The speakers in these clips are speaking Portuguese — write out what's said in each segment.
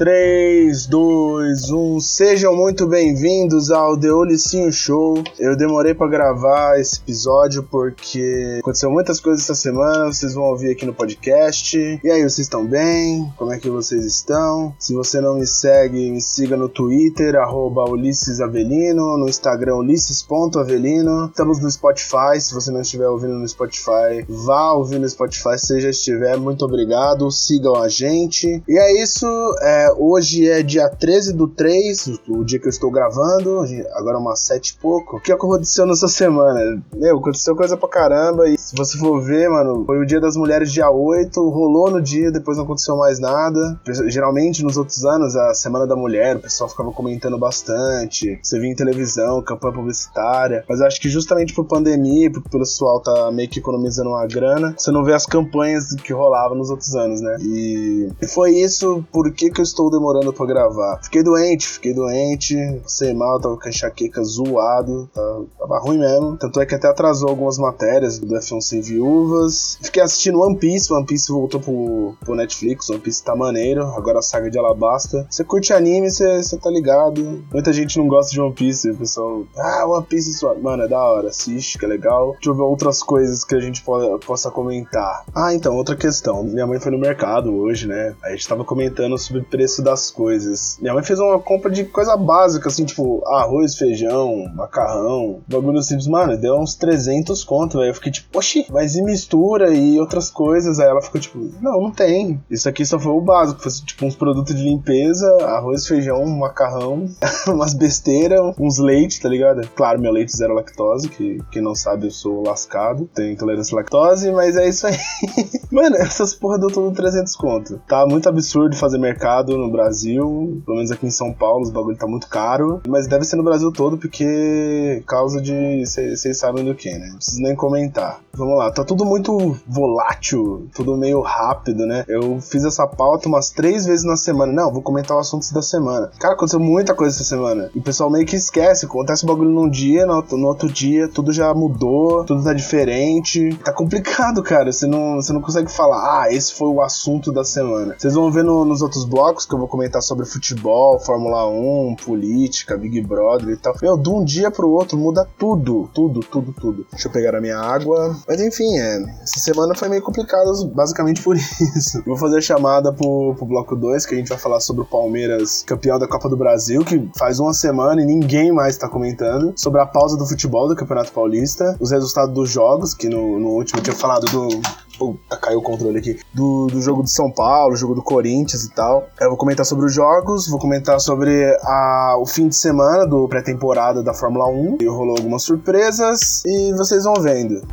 3, 2, 1. Sejam muito bem-vindos ao The Olicinho Show. Eu demorei para gravar esse episódio porque aconteceu muitas coisas essa semana. Vocês vão ouvir aqui no podcast. E aí, vocês estão bem? Como é que vocês estão? Se você não me segue, me siga no Twitter, arroba Ulisses Avelino, no Instagram ulisses.avelino. Estamos no Spotify. Se você não estiver ouvindo no Spotify, vá ouvir no Spotify. Se já estiver, muito obrigado. Sigam a gente. E é isso. É, hoje é dia 13 do 3, o dia que eu estou gravando, agora é umas 7 e pouco. O que aconteceu nessa semana? Meu, aconteceu coisa pra caramba e se você for ver, mano, foi o dia das mulheres dia 8, rolou no dia, depois não aconteceu mais nada. Geralmente nos outros anos, a Semana da Mulher, o pessoal ficava comentando bastante, você via em televisão, campanha publicitária, mas acho que justamente por pandemia, porque o pessoal tá meio que economizando uma grana, você não vê as campanhas que rolavam nos outros anos, né? E, e foi isso, por que que eu estou demorando para gravar. Fiquei doente, fiquei doente, passei mal, tava com enxaqueca zoado, tava, tava ruim mesmo. Tanto é que até atrasou algumas matérias do F1 Sem Viúvas. Fiquei assistindo One Piece, One Piece voltou pro, pro Netflix, One Piece tá maneiro, agora a saga de Alabasta. Você curte anime, você tá ligado. Muita gente não gosta de One Piece, o pessoal, ah, One Piece, sua... mano, é da hora, assiste, que é legal. Deixa eu ver outras coisas que a gente po possa comentar. Ah, então, outra questão. Minha mãe foi no mercado hoje, né? A gente tava comentando sobre preço das coisas. Minha mãe fez uma compra de coisa básica, assim, tipo arroz, feijão, macarrão, bagulho simples. Mano, deu uns 300 conto, velho. Eu fiquei tipo, oxi, mas e mistura e outras coisas? Aí ela ficou tipo, não, não tem. Isso aqui só foi o básico. Foi tipo uns produtos de limpeza, arroz, feijão, macarrão, umas besteiras, uns leites, tá ligado? Claro, meu leite zero lactose, que quem não sabe eu sou lascado, tenho intolerância à lactose, mas é isso aí. Mano, essas porra deu tudo 300 conto. Tá muito absurdo fazer mercado no Brasil, pelo menos aqui em São Paulo, os bagulho tá muito caro, mas deve ser no Brasil todo porque causa de vocês sabem do que, né? Não preciso nem comentar. Vamos lá, tá tudo muito volátil, tudo meio rápido, né? Eu fiz essa pauta umas três vezes na semana. Não, vou comentar o assunto da semana. Cara, aconteceu muita coisa essa semana. E o pessoal meio que esquece. Acontece o bagulho num dia, no, no outro dia, tudo já mudou, tudo tá diferente. Tá complicado, cara. Você não, você não consegue falar, ah, esse foi o assunto da semana. Vocês vão ver no, nos outros blocos que eu vou comentar sobre futebol, Fórmula 1, política, Big Brother e tal. Meu, de um dia pro outro muda tudo, tudo, tudo, tudo. Deixa eu pegar a minha água. Mas enfim, é. Essa semana foi meio complicada, basicamente por isso. Vou fazer a chamada pro, pro bloco 2, que a gente vai falar sobre o Palmeiras, campeão da Copa do Brasil, que faz uma semana e ninguém mais tá comentando. Sobre a pausa do futebol do Campeonato Paulista, os resultados dos jogos, que no, no último eu tinha falado do Puta, caiu o controle aqui. Do, do jogo de São Paulo, jogo do Corinthians e tal. Eu vou comentar sobre os jogos, vou comentar sobre a, o fim de semana do pré-temporada da Fórmula 1. E rolou algumas surpresas e vocês vão vendo.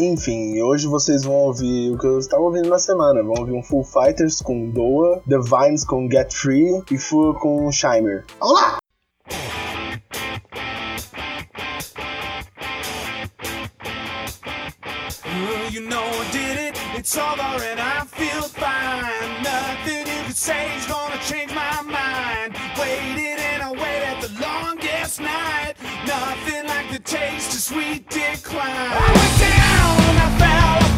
Enfim, hoje vocês vão ouvir o que eu estava ouvindo na semana. Vão ouvir um Full Fighters com Doa, The Vines com Get Free e Fur com Shimer. Olá! You know I did it, it's over and I feel fine. Nothing you can say is gonna change my mind. Nothing like the taste of sweet decline. I went down, fell, I fell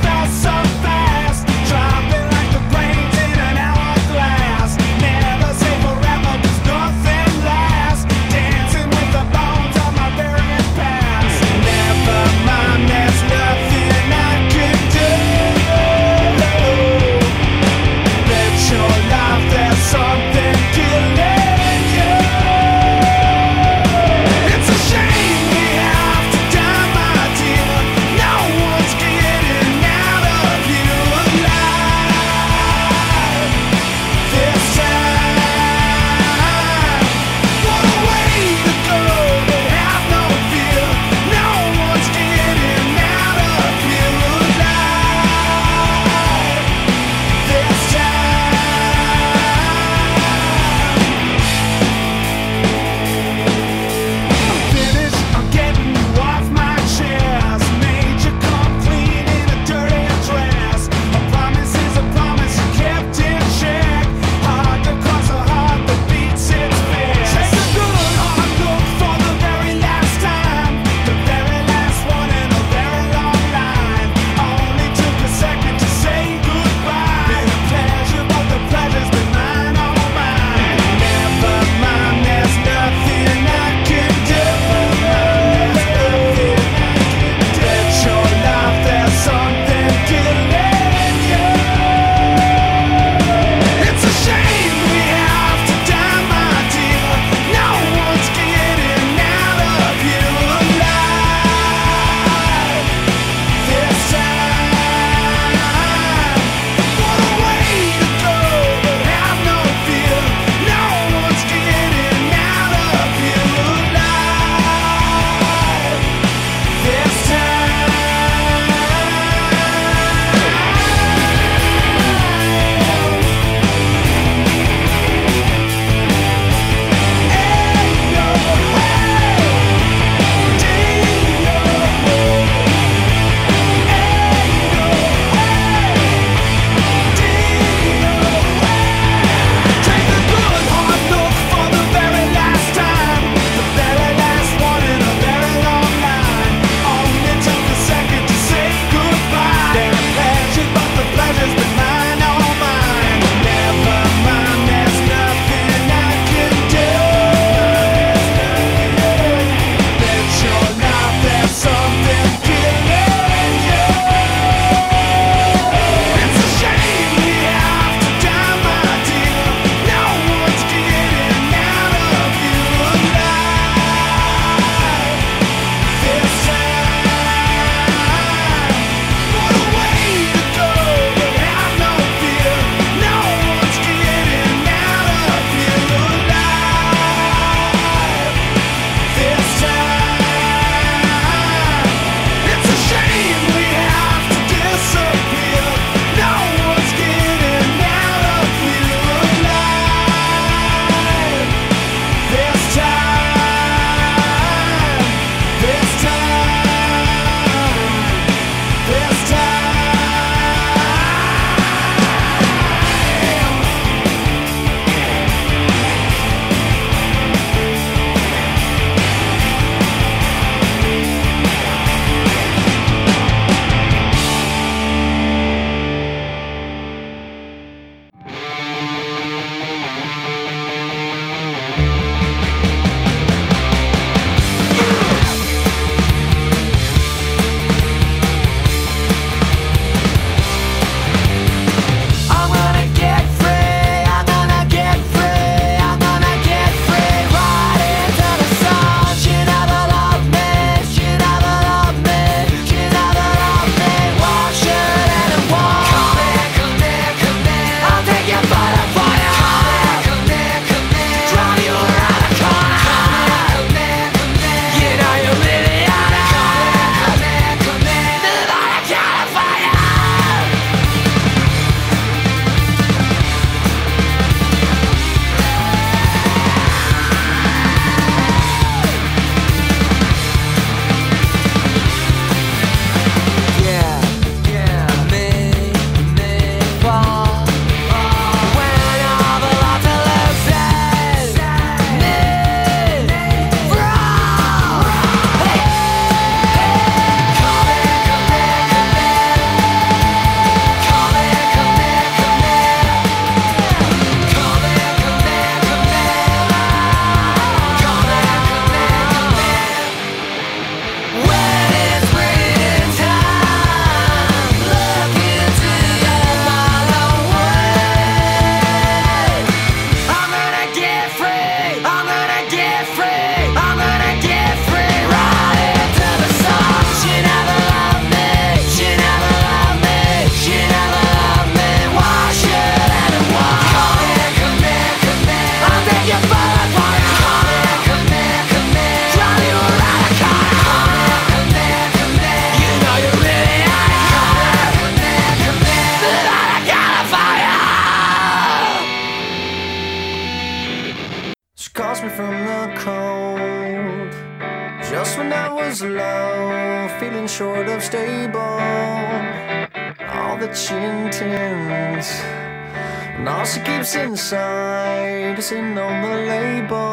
in on the label.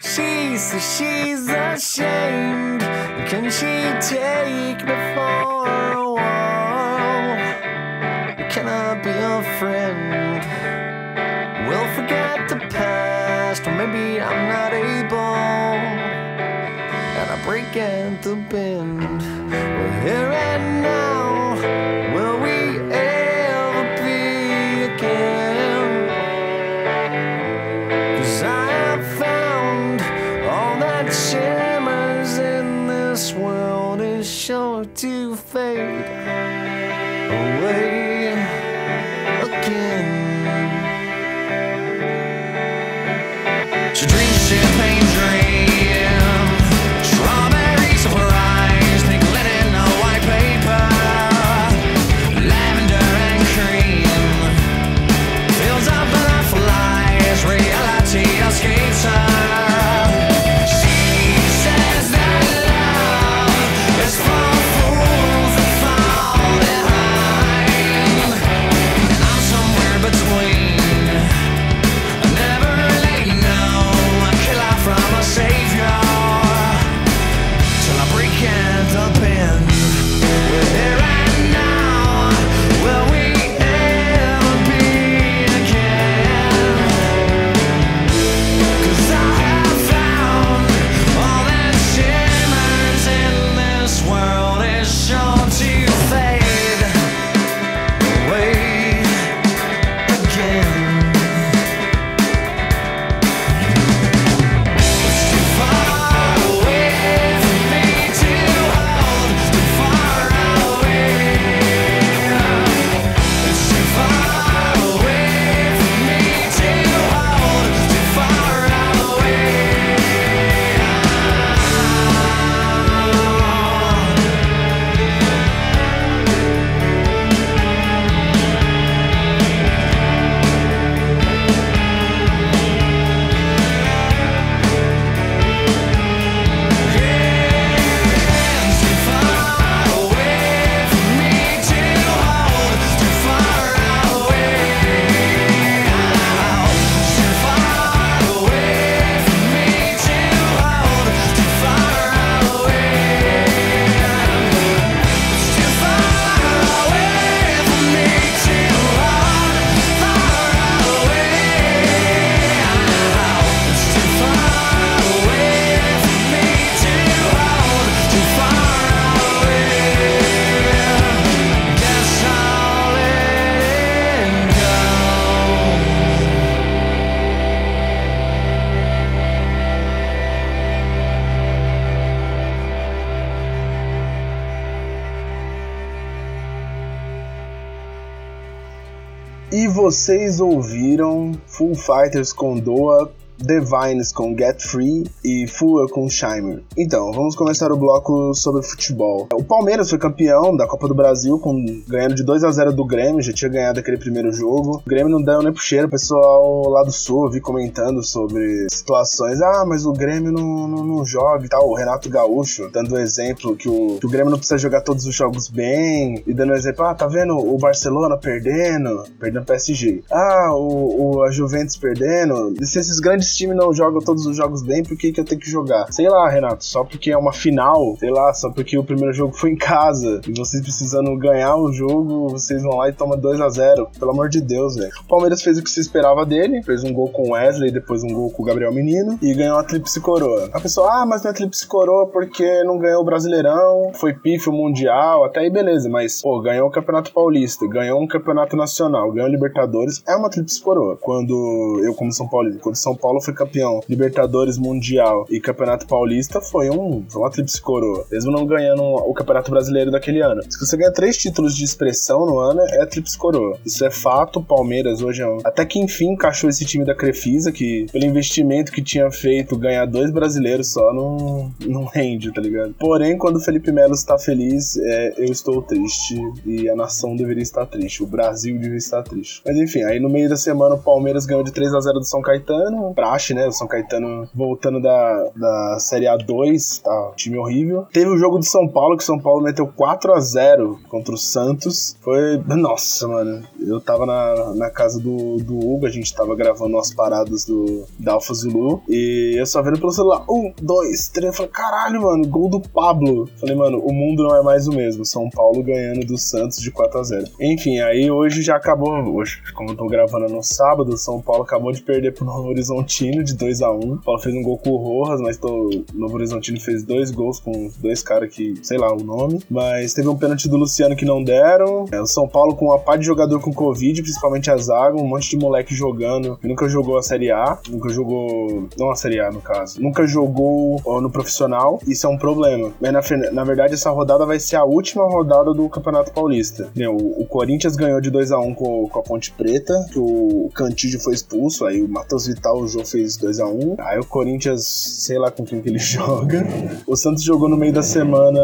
She says she's ashamed. Can she take me for a while? Can I be a friend? We'll forget the past, or maybe I'm not able. And I break at vocês ouviram Full Fighters com Doa, Divines com Get Free e Fuller com Shimer. Então, vamos começar o bloco sobre futebol. O Palmeiras foi campeão da Copa do Brasil, com, ganhando de 2 a 0 do Grêmio, já tinha ganhado aquele primeiro jogo. O Grêmio não deu nem pro cheiro, o pessoal lá do Sul eu vi comentando sobre situações. Ah, mas o Grêmio não, não, não joga e tal. O Renato Gaúcho dando exemplo que o, que o Grêmio não precisa jogar todos os jogos bem, e dando exemplo, ah, tá vendo o Barcelona perdendo, perdendo PSG. Ah, o, o- a Juventus perdendo. E se esses grandes times não jogam todos os jogos bem, por que, que eu tenho que jogar? Sei lá, Renato, só porque é uma final, sei lá, só porque o primeiro jogo foi em casa e vocês precisando ganhar o jogo, vocês vão lá e tomam 2 a 0 Pelo amor de Deus, velho. O Palmeiras fez o que se esperava dele, fez um gol com o Wesley, depois um gol com o Gabriel Menino e ganhou a tríplice coroa. A pessoa, ah, mas não é tríplice coroa porque não ganhou o Brasileirão, foi pífio mundial, até aí beleza, mas, pô, ganhou o Campeonato Paulista, ganhou um Campeonato Nacional, ganhou o Libertadores, é uma tríplice coroa. Quando eu, como São Paulo, quando São Paulo foi campeão Libertadores Mundial e Campeonato Paulista, foi, um, foi uma tríplice coroa, mesmo não ganhando o Campeonato Brasileiro daquele ano. Se você ganha três títulos de expressão no ano, é tríplice coroa. Isso é fato, Palmeiras hoje é um... Até que enfim encaixou esse time da Crefisa, que pelo investimento que tinha feito, ganhar dois brasileiros só não, não rende, tá ligado? Porém, quando o Felipe Melo está feliz, é, eu estou triste e a nação deveria estar triste, o Brasil deveria estar triste. Mas enfim, aí no meio da semana o Palmeiras ganhou de 3 a 0 do São Caetano, pra praxe, né? O São Caetano voltando da, da Série A2, tá? Time horrível. Teve o jogo do São Paulo, que o São Paulo meteu 4 a 0 contra o Santos. Foi. Nossa, mano. Eu tava na, na casa do, do Hugo, a gente tava gravando as paradas do, da Alfa Zulu. E eu só vendo pelo celular. Um, dois, três. Eu falei, caralho, mano, gol do Pablo. Falei, mano, o mundo não é mais o mesmo. São Paulo ganhando do Santos de 4 a 0 Enfim, aí hoje já acabou. Hoje, como eu tô gravando no sábado, São Paulo acabou de perder pro Novo Horizontino de 2 a 1 O Paulo fez um gol com o Rojas, mas o Novo Horizontino fez dois gols com dois caras que, sei lá o nome. Mas teve um pênalti do Luciano que não deram. É, o São Paulo com uma pá de jogador com Covid, principalmente a zaga, um monte de moleque jogando. Que nunca jogou a Série A, nunca jogou. Não a Série A, no caso. Nunca jogou no profissional. Isso é um problema. Mas na, na verdade, essa rodada vai ser a última rodada do Campeonato Paulista. O, o Corinthians ganhou de 2 a 1 com, com a Ponte Preta, que o Cantígio foi expulso, aí o Matheus Vital o Jô fez 2 a 1 Aí o Corinthians, sei lá com quem que ele joga. O Santos jogou no meio da semana.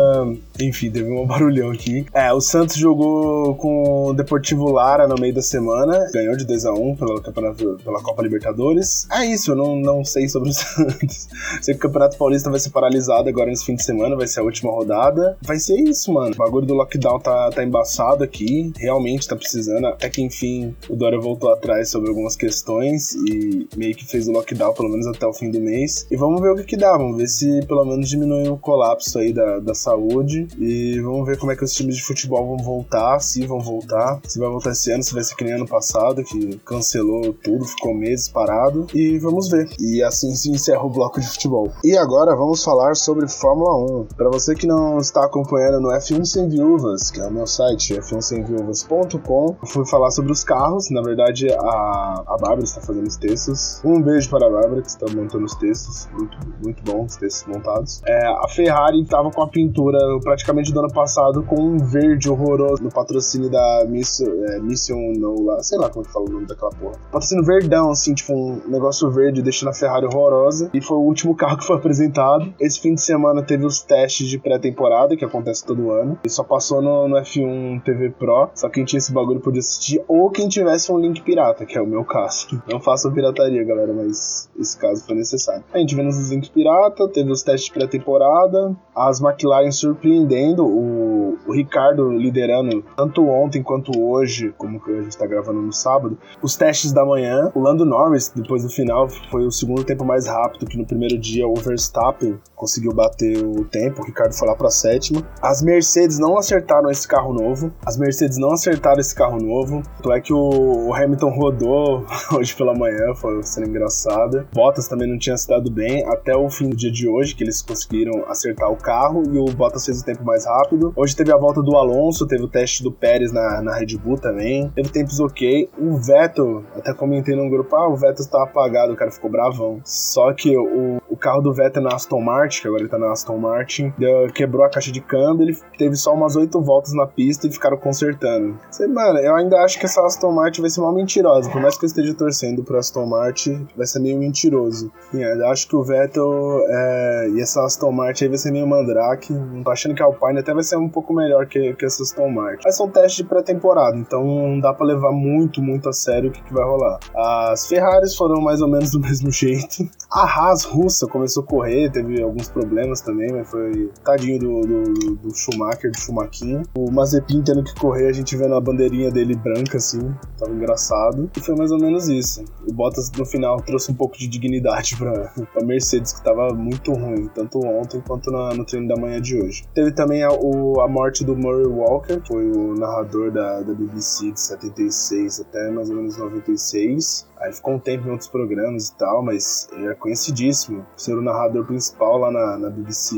Enfim, teve um barulhão aqui. É, o Santos jogou com o Deportivo Lara no meio da semana. Ganhou de 2 a 1 pela, pela Copa Libertadores. É isso, eu não, não sei sobre o Santos. sei que o Campeonato Paulista vai ser paralisado agora nesse fim de semana, vai ser a última rodada. Vai ser isso, mano. O bagulho do lockdown tá, tá embaçado aqui. Realmente tá precisando. Até que enfim o Dória voltou atrás sobre algumas questões e meio que fez o lockdown pelo menos até o fim do mês. E vamos ver o que, que dá. Vamos ver se pelo menos diminui o colapso aí da, da saúde. E vamos ver como é que os times de futebol vão voltar, se vão voltar. Se vai voltar esse ano, se vai ser que nem ano passado, que cancelou tudo, ficou meses parado. E vamos ver. E assim se encerra o bloco de futebol. E agora vamos falar sobre Fórmula 1. Para você que não está acompanhando no F1 Sem Viúvas, que é o meu site, f1semviúvas.com, fui falar sobre os carros. Na verdade, a, a Bárbara está fazendo os textos. Um beijo para a Bárbara, que está montando os textos. Muito, muito bom os textos montados. É, a Ferrari estava com a pintura praticamente do ano passado com um verde horroroso no patrocínio da Miss, é, Mission No lá, sei lá como que fala o nome daquela porra. Patrocínio verdão, assim, tipo um negócio verde deixando a Ferrari horrorosa. E foi o último carro que foi apresentado. Esse fim de semana teve os testes de pré-temporada, que acontece todo ano. E só passou no, no F1 TV Pro. Só quem tinha esse bagulho podia assistir. Ou quem tivesse um link pirata, que é o meu caso. Não façam pirataria, galera, mas esse caso foi necessário. A gente vendo os links pirata, teve os testes pré-temporada, as McLaren surpreendendo, o, o Ricardo liderando tanto ontem quanto hoje, como que a gente tá gravando no sábado, os testes da manhã, o Lando Norris, depois do final, foi o segundo tempo mais rápido, que no primeiro dia o Verstappen conseguiu bater o tempo, o Ricardo foi lá pra sétima. As Mercedes não acertaram esse carro novo, as Mercedes não acertaram esse carro novo, tanto é que o, o Hamilton rodou hoje pela manhã, foi sendo engraçada. Bottas também não tinha se dado bem até o fim do dia de hoje, que eles conseguiram acertar o carro e o Bottas fez o tempo mais rápido. Hoje teve a volta do Alonso, teve o teste do Pérez na, na Red Bull também, teve tempos ok. O Vettel, até comentei no grupo, ah, o Vettel estava apagado, o cara ficou bravão. Só que o, o carro do Vettel na Aston Martin, que agora ele tá na Aston Martin, deu, quebrou a caixa de câmbio, ele teve só umas oito voltas na pista e ficaram consertando. Mano, eu ainda acho que essa Aston Martin vai ser mal mentirosa, por mais que eu esteja torcendo pro Aston Martin, vai ser meio mentiroso. Eu acho que o Vettel é, e essa Aston Martin aí vai ser meio mandrake. Não tô achando que a Alpine até vai ser um pouco melhor que, que essa Aston Martin. Mas são testes de pré-temporada, então não dá para levar muito, muito a sério o que, que vai rolar. As Ferraris foram mais ou menos do mesmo jeito. A Haas russa começou a correr, teve alguns problemas também, mas foi tadinho do, do, do Schumacher, do Schumaquinho. O Mazepin tendo que correr, a gente vendo a bandeirinha dele branca assim, tava engraçado. E foi mais ou menos isso. O Bottas no final trouxe um pouco de dignidade pra, pra Mercedes, que tava muito ruim, tanto ontem quanto na, no treino da manhã de hoje. Teve também a, o, a morte do Murray Walker, que foi o narrador da, da BBC de 76 até mais ou menos 96. Aí ficou um tempo em outros programas e tal, mas era conhecidíssimo por ser o narrador principal lá na, na BBC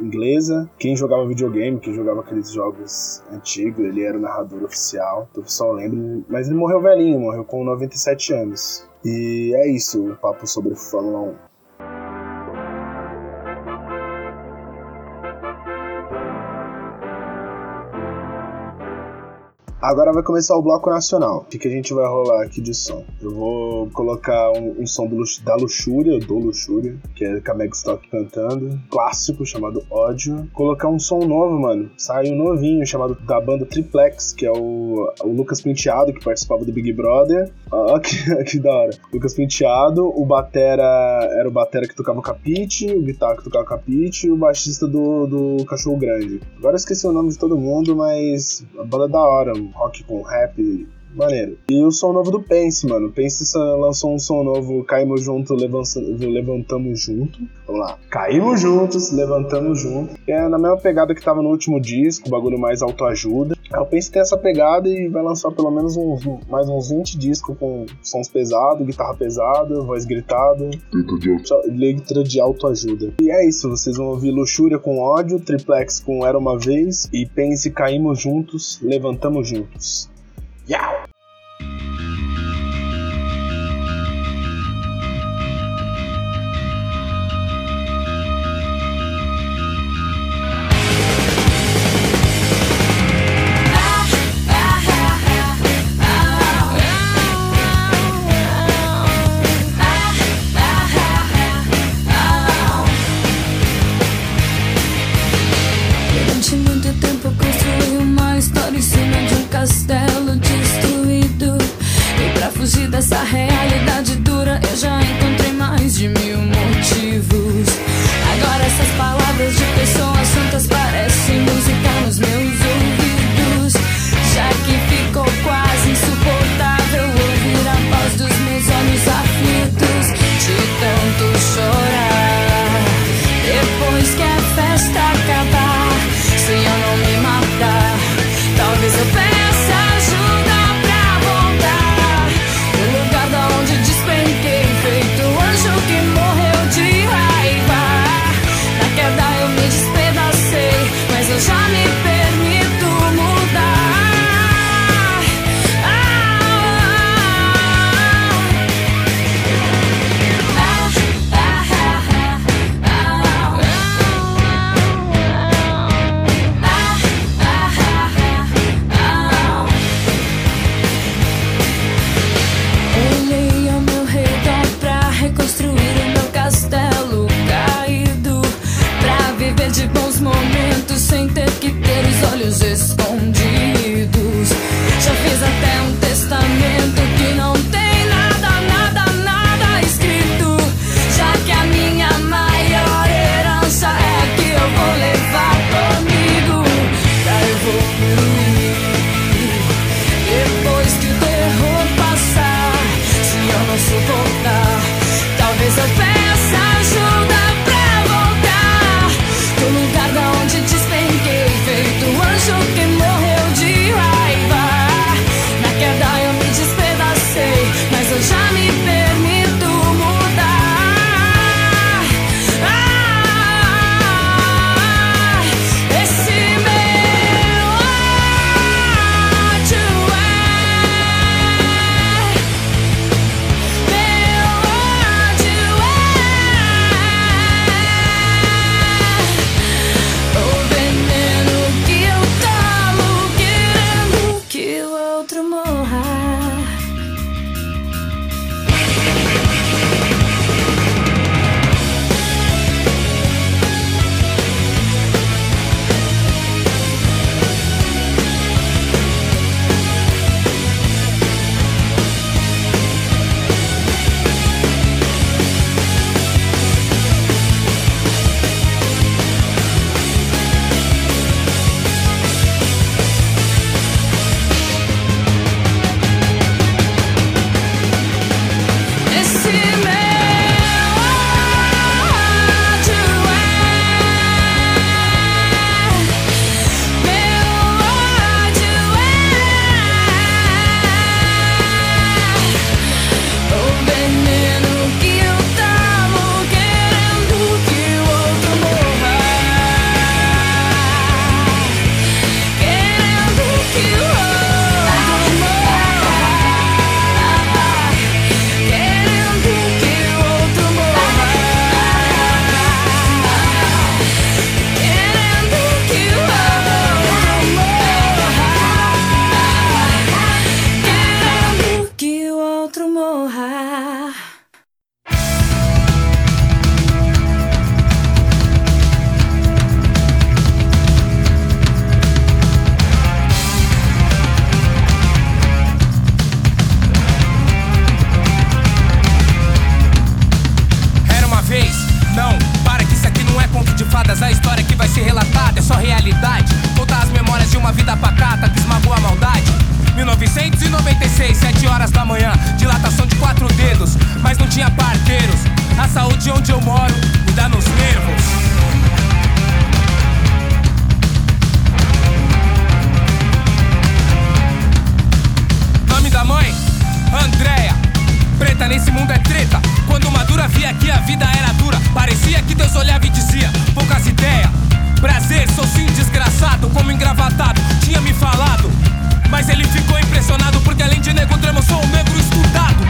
inglesa. Quem jogava videogame, quem jogava aqueles jogos antigos, ele era o narrador oficial. Então o pessoal lembra. Mas ele morreu velhinho, morreu com 97 anos. E é isso o papo sobre Fórmula 1. Agora vai começar o bloco nacional. O que, que a gente vai rolar aqui de som? Eu vou colocar um, um som do, da Luxúria, do Luxúria, que é com a Meg Stock cantando, clássico chamado Ódio. Colocar um som novo, mano. Saiu novinho chamado da banda Triplex, que é o, o Lucas Penteado, que participava do Big Brother. Ó, que, que da hora. Lucas Penteado, o Batera era o Batera que tocava o capite, o guitarra que tocava o capite e o baixista do, do Cachorro Grande. Agora eu esqueci o nome de todo mundo, mas a banda é da hora, rock com rap, maneiro. E o som novo do Pense, mano. Pense lançou um som novo, Caímos Junto, Levantamos Junto. Vamos lá. Caímos Juntos, Levantamos Junto. É na mesma pegada que tava no último disco, o bagulho mais autoajuda. O Pense tem essa pegada e vai lançar pelo menos uns, mais uns 20 discos com sons pesados, guitarra pesada, voz gritada. Letra de autoajuda. E é isso, vocês vão ouvir Luxúria com ódio, Triplex com Era Uma Vez e Pense Caímos Juntos, Levantamos Juntos. Yow! que Deus olhava e dizia, poucas ideias. Prazer, sou sim desgraçado, como engravatado, tinha me falado. Mas ele ficou impressionado porque além de negro trama, sou um negro estudado.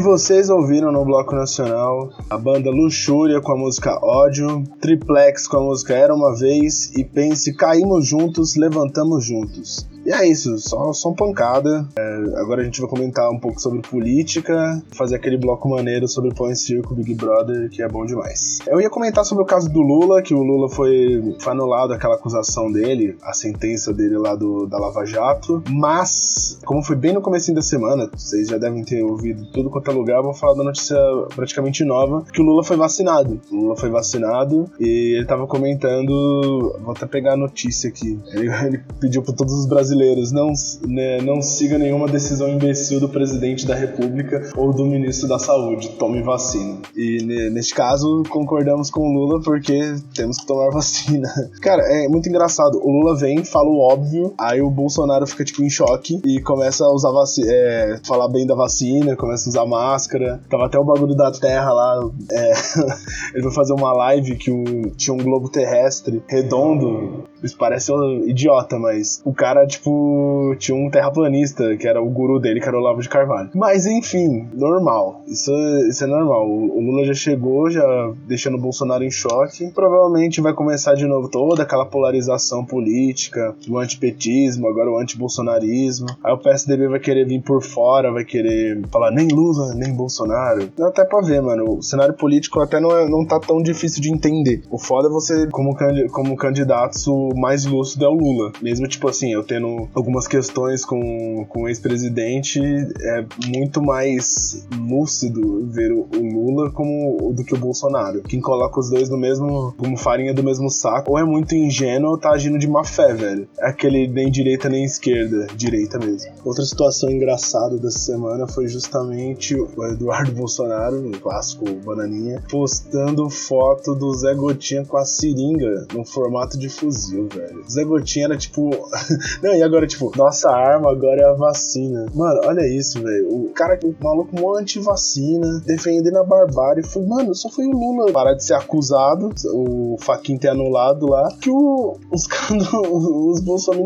E vocês ouviram no Bloco Nacional a banda Luxúria com a música Ódio, Triplex com a música Era Uma Vez e Pense Caímos Juntos, Levantamos Juntos. E é isso, só, só pancada. É, agora a gente vai comentar um pouco sobre política, fazer aquele bloco maneiro sobre Põe Circo, Big Brother, que é bom demais. Eu ia comentar sobre o caso do Lula, que o Lula foi, foi anulado aquela acusação dele, a sentença dele lá do, da Lava Jato, mas, como foi bem no começo da semana, vocês já devem ter ouvido tudo quanto é lugar, eu vou falar da notícia praticamente nova, que o Lula foi vacinado. O Lula foi vacinado e ele tava comentando, vou até pegar a notícia aqui, ele, ele pediu para todos os brasileiros brasileiros, não, né, não siga nenhuma decisão imbecil do presidente da República ou do ministro da Saúde. Tome vacina. E neste caso, concordamos com o Lula porque temos que tomar vacina. Cara, é muito engraçado. O Lula vem, fala o óbvio, aí o Bolsonaro fica tipo em choque e começa a usar vacina, é, falar bem da vacina, começa a usar máscara. Tava até o bagulho da Terra lá. É, ele vai fazer uma live que o, tinha um globo terrestre redondo. Isso parece um idiota, mas o cara, tipo, tinha um terraplanista, que era o guru dele, que era o Olavo de Carvalho. Mas enfim, normal. Isso, isso é normal. O, Lula já chegou, já deixando o Bolsonaro em choque. Provavelmente vai começar de novo toda aquela polarização política, o antipetismo, agora o antibolsonarismo. Aí o PSDB vai querer vir por fora, vai querer falar nem Lula, nem Bolsonaro. Dá até pra ver, mano. O cenário político até não, é, não tá tão difícil de entender. O foda é você, como, como candidato, mais lúcido é o Lula. Mesmo, tipo assim, eu tendo algumas questões com, com o ex-presidente, é muito mais lúcido ver o, o Lula como do que o Bolsonaro. Quem coloca os dois no mesmo, como farinha do mesmo saco, ou é muito ingênuo ou tá agindo de má fé, velho. É aquele nem direita nem esquerda, direita mesmo. Outra situação engraçada dessa semana foi justamente o Eduardo Bolsonaro, o clássico Bananinha, postando foto do Zé Gotinha com a seringa no formato de fuzil, velho. Zé Gotinha era tipo. Não, e agora, tipo, nossa arma agora é a vacina. Mano, olha isso, velho. O cara, o maluco mó anti-vacina, defendendo a barbárie. Foi, mano, só foi o Lula parar de ser acusado, o Faquin ter anulado lá, que o, os caras, os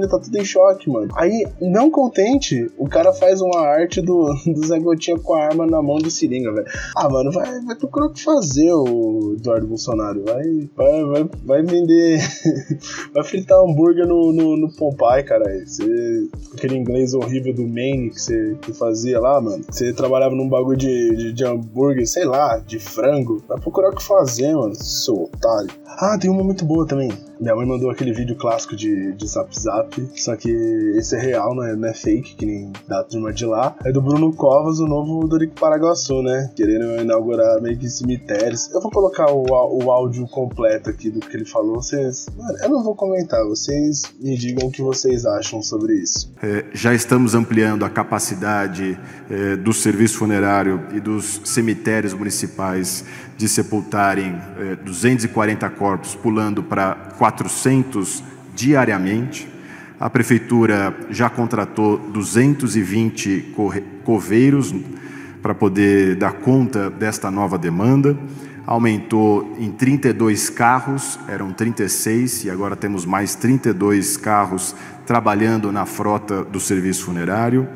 tá tudo em choque, mano. Aí, não contente, o cara faz uma arte do, do Zé Gotinha com a arma na mão de seringa, velho. Ah, mano, vai, vai procurar o que fazer, o Eduardo Bolsonaro. Vai, vai, vai, vai vender. vai fritar hambúrguer no, no, no Pompai, cara. Você, aquele inglês horrível do Maine que você que fazia lá, mano. Você trabalhava num bagulho de, de, de, hambúrguer, sei lá, de frango. Vai procurar o que fazer, mano, seu otário. Ah, tem uma muito boa também. Minha mãe mandou aquele vídeo clássico de, de Zap Zap, só que esse é real, não é, não é fake, que nem da turma de lá. É do Bruno Covas, o novo Dorico Paraguaçu, né? Querendo inaugurar meio que cemitérios. Eu vou colocar o, o áudio completo aqui do que ele falou. Vocês. Mano, eu não vou comentar, vocês me digam o que vocês acham sobre isso. É, já estamos ampliando a capacidade é, do serviço funerário e dos cemitérios municipais de sepultarem é, 240 corpos, pulando para 400 diariamente. A prefeitura já contratou 220 coveiros para poder dar conta desta nova demanda. Aumentou em 32 carros, eram 36 e agora temos mais 32 carros trabalhando na frota do serviço funerário.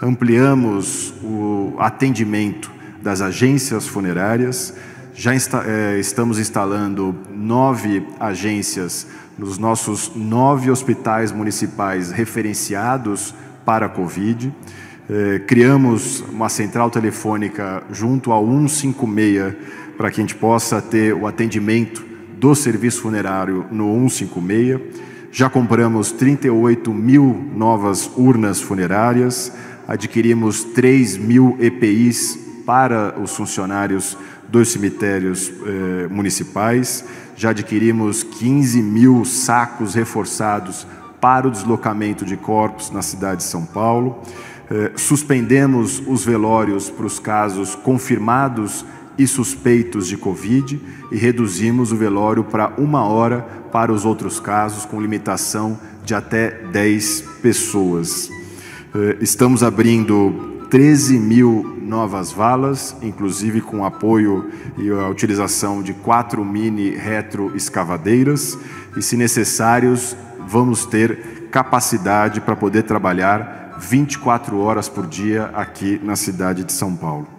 Ampliamos o atendimento das agências funerárias. Já está, é, estamos instalando nove agências nos nossos nove hospitais municipais referenciados para a Covid. É, criamos uma central telefônica junto ao 156 para que a gente possa ter o atendimento do serviço funerário no 156. Já compramos 38 mil novas urnas funerárias, adquirimos 3 mil EPIs para os funcionários dos cemitérios eh, municipais, já adquirimos 15 mil sacos reforçados para o deslocamento de corpos na cidade de São Paulo, eh, suspendemos os velórios para os casos confirmados e suspeitos de Covid e reduzimos o velório para uma hora para os outros casos, com limitação de até 10 pessoas. Eh, estamos abrindo 13 mil novas valas, inclusive com apoio e a utilização de quatro mini retroescavadeiras, e se necessários, vamos ter capacidade para poder trabalhar 24 horas por dia aqui na cidade de São Paulo.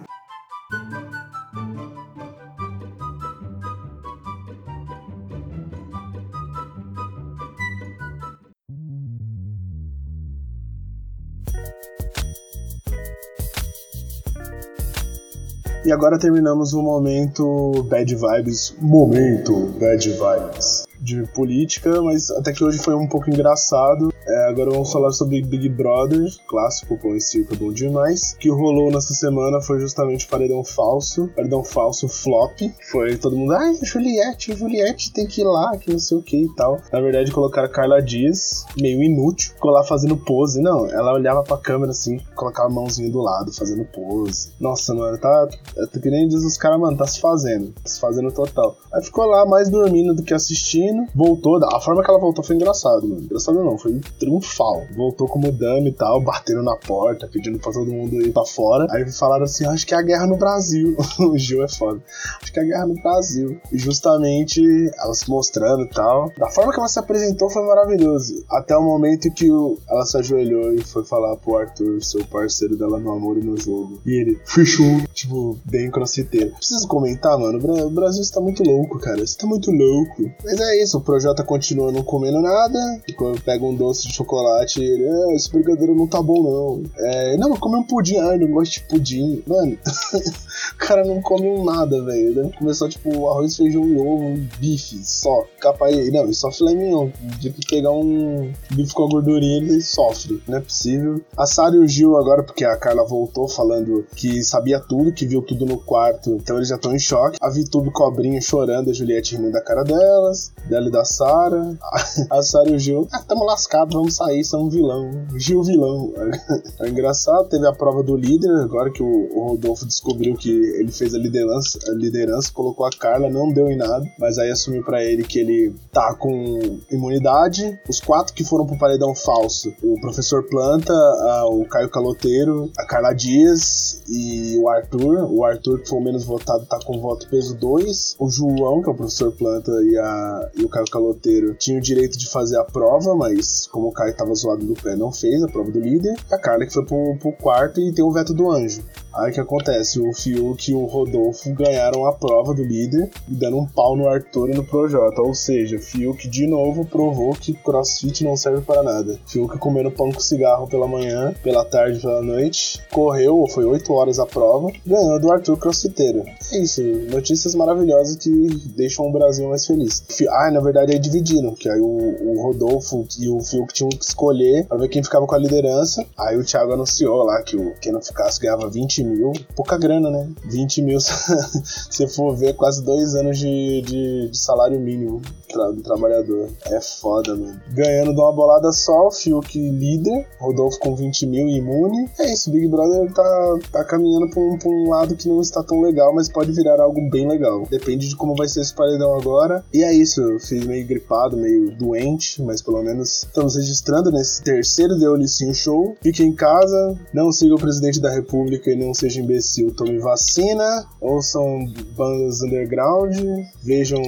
E agora terminamos o momento Bad Vibes. Momento Bad Vibes de política, mas até que hoje foi um pouco engraçado. É, agora vamos falar sobre Big Brother, clássico, com esse circo bom demais. que rolou nessa semana foi justamente o paredão falso, paredão falso flop. Foi todo mundo, ai, Juliette, Juliette tem que ir lá, que não sei o que e tal. Na verdade, colocaram Carla Dias, meio inútil, ficou lá fazendo pose. Não, ela olhava pra câmera assim, colocava a mãozinha do lado, fazendo pose. Nossa, mano, tá. tá que nem diz os caras, mano, tá se fazendo. Tá se fazendo total. Aí ficou lá mais dormindo do que assistindo voltou, a forma que ela voltou foi engraçado, mano. Engraçado não, foi triunfal. Voltou como dama e tal, batendo na porta, pedindo pra todo mundo ir pra fora. Aí falaram assim: acho que é a guerra no Brasil. o Gil é foda. Acho que é a guerra no Brasil. E justamente ela se mostrando e tal. Da forma que ela se apresentou foi maravilhoso. Até o momento que o, ela se ajoelhou e foi falar pro Arthur, seu parceiro dela no amor e no jogo. E ele fechou, tipo, bem crossfiteiro. Preciso comentar, mano. O Brasil está muito louco, cara. Você tá muito louco. Mas é isso, o Projota continua não comendo nada. E quando pega um doce de chocolate, ele, é, esse brigadeiro não tá bom, não. É, não, come um pudim. Ai, não gosto de pudim. Mano, o cara não come nada, velho. Deve comer só, tipo, arroz, feijão e ovo, bife, só. Capaz, não, e só filé mignon. De que pegar um bife com a gordurinha, ele sofre. Não é possível. A Sara e o Gil agora, porque a Carla voltou falando que sabia tudo, que viu tudo no quarto, então eles já estão em choque. A Vitube Cobrinha chorando, a Juliette rindo da cara delas dela e da Sara. A Sara e o Gil, ah, tamo lascados, vamos sair, somos vilão. Gil vilão. É engraçado, teve a prova do líder, agora que o, o Rodolfo descobriu que ele fez a liderança, a liderança, colocou a Carla, não deu em nada, mas aí assumiu para ele que ele tá com imunidade. Os quatro que foram pro paredão falso, o professor Planta, a, o Caio Caloteiro, a Carla Dias e o Arthur. O Arthur, que foi o menos votado, tá com voto peso 2. O João, que é o professor Planta, e a, e o Caio Caloteiro tinham o direito de fazer a prova, mas como o Caio tava zoado do pé, não fez a prova do líder. A Carla que foi pro, pro quarto e tem o veto do anjo. Aí o que acontece? O Fiuk e o Rodolfo ganharam a prova do líder, dando um pau no Arthur e no Projota. Ou seja, Fiuk de novo provou que crossfit não serve para nada. Fiuk comendo pão com cigarro pela manhã, pela tarde, pela noite, correu, foi 8 horas a prova, ganhou do Arthur crossfiteiro. É isso, notícias maravilhosas que deixam o Brasil mais feliz. Ah, na verdade aí dividiram, que aí o, o Rodolfo e o Fiuk tinham que escolher para ver quem ficava com a liderança. Aí o Thiago anunciou lá que o, quem não ficasse ganhava 20 mil. Pouca grana, né? 20 mil, se for ver, quase dois anos de, de, de salário mínimo do trabalhador. É foda, mano. Ganhando de uma bolada só, o Fiuk líder, Rodolfo com 20 mil imune. É isso, Big Brother tá, tá caminhando pra um, pra um lado que não está tão legal, mas pode virar algo bem legal. Depende de como vai ser esse paredão agora. E é isso, eu fiz meio gripado, meio doente, mas pelo menos estamos registrando nesse terceiro The Olicinho Show. Fique em casa, não siga o presidente da república e não seja imbecil, tome vacina, ouçam bandas underground, vejam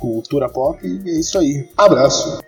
cultura pop e é isso aí. Abraço!